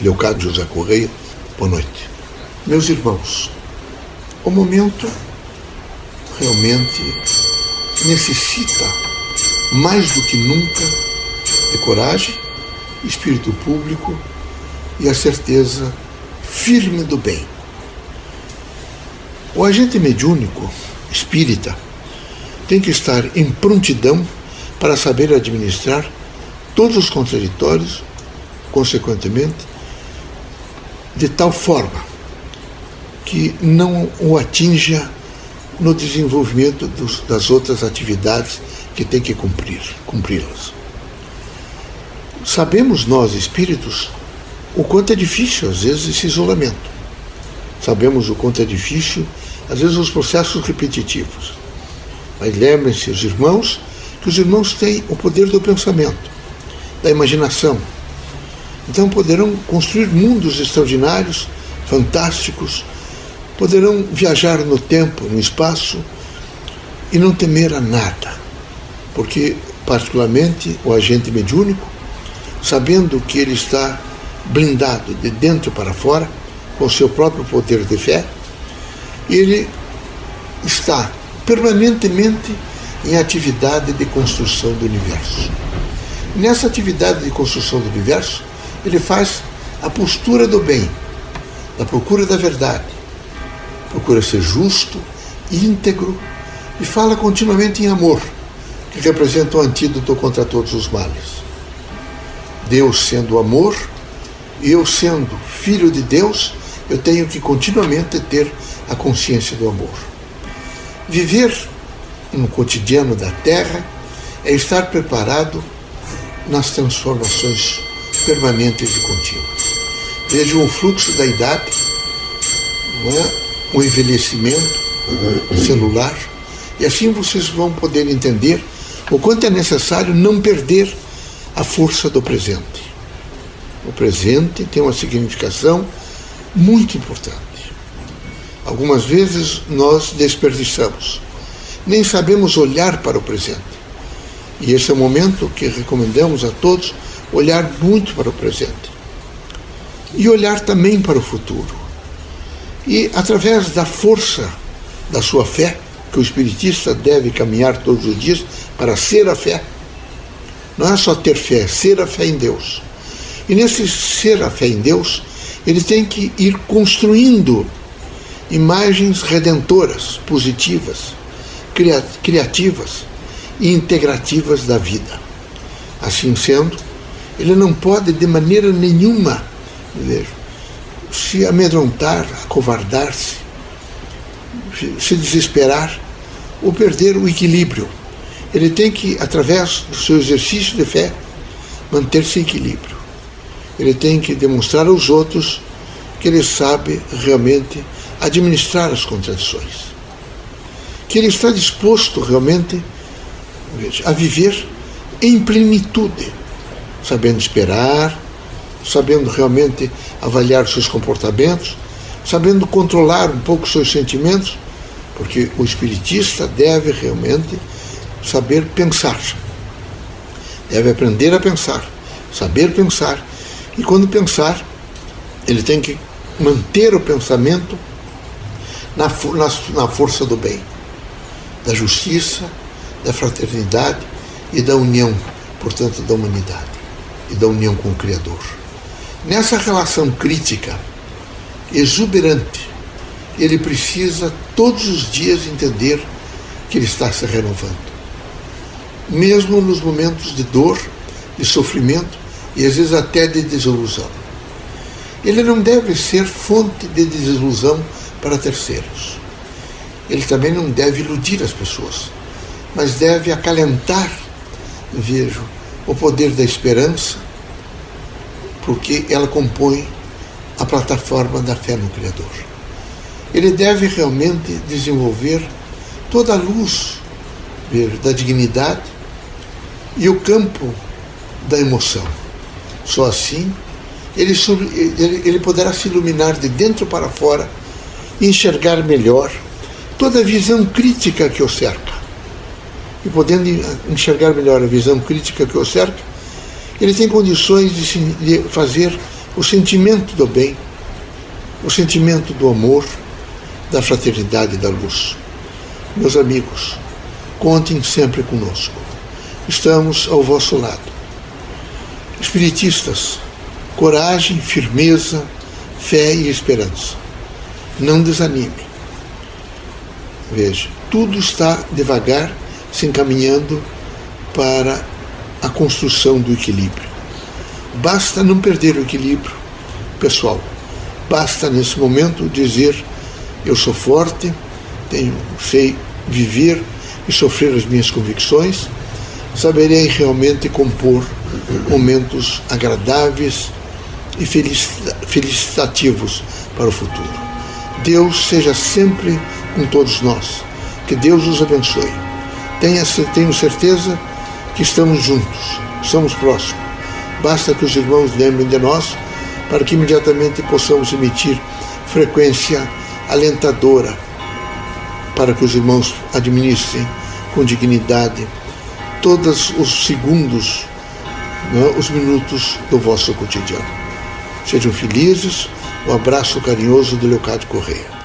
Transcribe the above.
Leocádio José Correia, boa noite. Meus irmãos, o momento realmente necessita, mais do que nunca, de coragem, espírito público e a certeza firme do bem. O agente mediúnico, espírita, tem que estar em prontidão para saber administrar todos os contraditórios, consequentemente, de tal forma que não o atinja no desenvolvimento dos, das outras atividades que tem que cumprir, cumpri-las. Sabemos nós, espíritos, o quanto é difícil, às vezes, esse isolamento. Sabemos o quanto é difícil, às vezes, os processos repetitivos. Mas lembrem-se, os irmãos, que os irmãos têm o poder do pensamento, da imaginação. Então poderão construir mundos extraordinários, fantásticos, poderão viajar no tempo, no espaço e não temer a nada. Porque, particularmente, o agente mediúnico, sabendo que ele está blindado de dentro para fora, com seu próprio poder de fé, ele está permanentemente em atividade de construção do universo. Nessa atividade de construção do universo, ele faz a postura do bem, da procura da verdade, procura ser justo, íntegro e fala continuamente em amor, que representa o antídoto contra todos os males. Deus sendo amor, eu sendo filho de Deus, eu tenho que continuamente ter a consciência do amor. Viver no cotidiano da Terra é estar preparado nas transformações permanentes e contínuas. Vejam o fluxo da idade, é? o envelhecimento celular, e assim vocês vão poder entender o quanto é necessário não perder a força do presente. O presente tem uma significação muito importante. Algumas vezes nós desperdiçamos, nem sabemos olhar para o presente. E esse é o momento que recomendamos a todos olhar muito para o presente e olhar também para o futuro. E através da força da sua fé, que o espiritista deve caminhar todos os dias para ser a fé, não é só ter fé, é ser a fé em Deus. E nesse ser a fé em Deus, ele tem que ir construindo imagens redentoras, positivas, criativas e integrativas da vida. Assim sendo, ele não pode de maneira nenhuma se amedrontar, acovardar-se, se desesperar ou perder o equilíbrio. Ele tem que, através do seu exercício de fé, manter-se em equilíbrio. Ele tem que demonstrar aos outros que ele sabe realmente administrar as contradições que ele está disposto realmente a viver em plenitude, sabendo esperar, sabendo realmente avaliar seus comportamentos, sabendo controlar um pouco seus sentimentos, porque o espiritista deve realmente saber pensar. Deve aprender a pensar, saber pensar. E quando pensar, ele tem que manter o pensamento na, na, na força do bem da justiça, da fraternidade e da união, portanto, da humanidade e da união com o Criador. Nessa relação crítica, exuberante, ele precisa todos os dias entender que ele está se renovando. Mesmo nos momentos de dor, de sofrimento e às vezes até de desilusão. Ele não deve ser fonte de desilusão para terceiros ele também não deve iludir as pessoas, mas deve acalentar, vejo, o poder da esperança, porque ela compõe a plataforma da fé no Criador. Ele deve realmente desenvolver toda a luz da dignidade e o campo da emoção. Só assim ele, ele, ele poderá se iluminar de dentro para fora e enxergar melhor toda a visão crítica que o cerca. E podendo enxergar melhor a visão crítica que o cerca, ele tem condições de, fazer o sentimento do bem, o sentimento do amor, da fraternidade e da luz. Meus amigos, contem sempre conosco. Estamos ao vosso lado. Espiritistas, coragem, firmeza, fé e esperança. Não desanime. Veja, tudo está devagar se encaminhando para a construção do equilíbrio. Basta não perder o equilíbrio pessoal. Basta nesse momento dizer eu sou forte, tenho, sei viver e sofrer as minhas convicções, saberei realmente compor momentos agradáveis e felicitativos para o futuro. Deus seja sempre com todos nós. Que Deus os abençoe. Tenha, tenho certeza que estamos juntos, estamos próximos. Basta que os irmãos lembrem de nós para que imediatamente possamos emitir frequência alentadora para que os irmãos administrem com dignidade todos os segundos, né, os minutos do vosso cotidiano. Sejam felizes. Um abraço carinhoso do Leocádio Correia.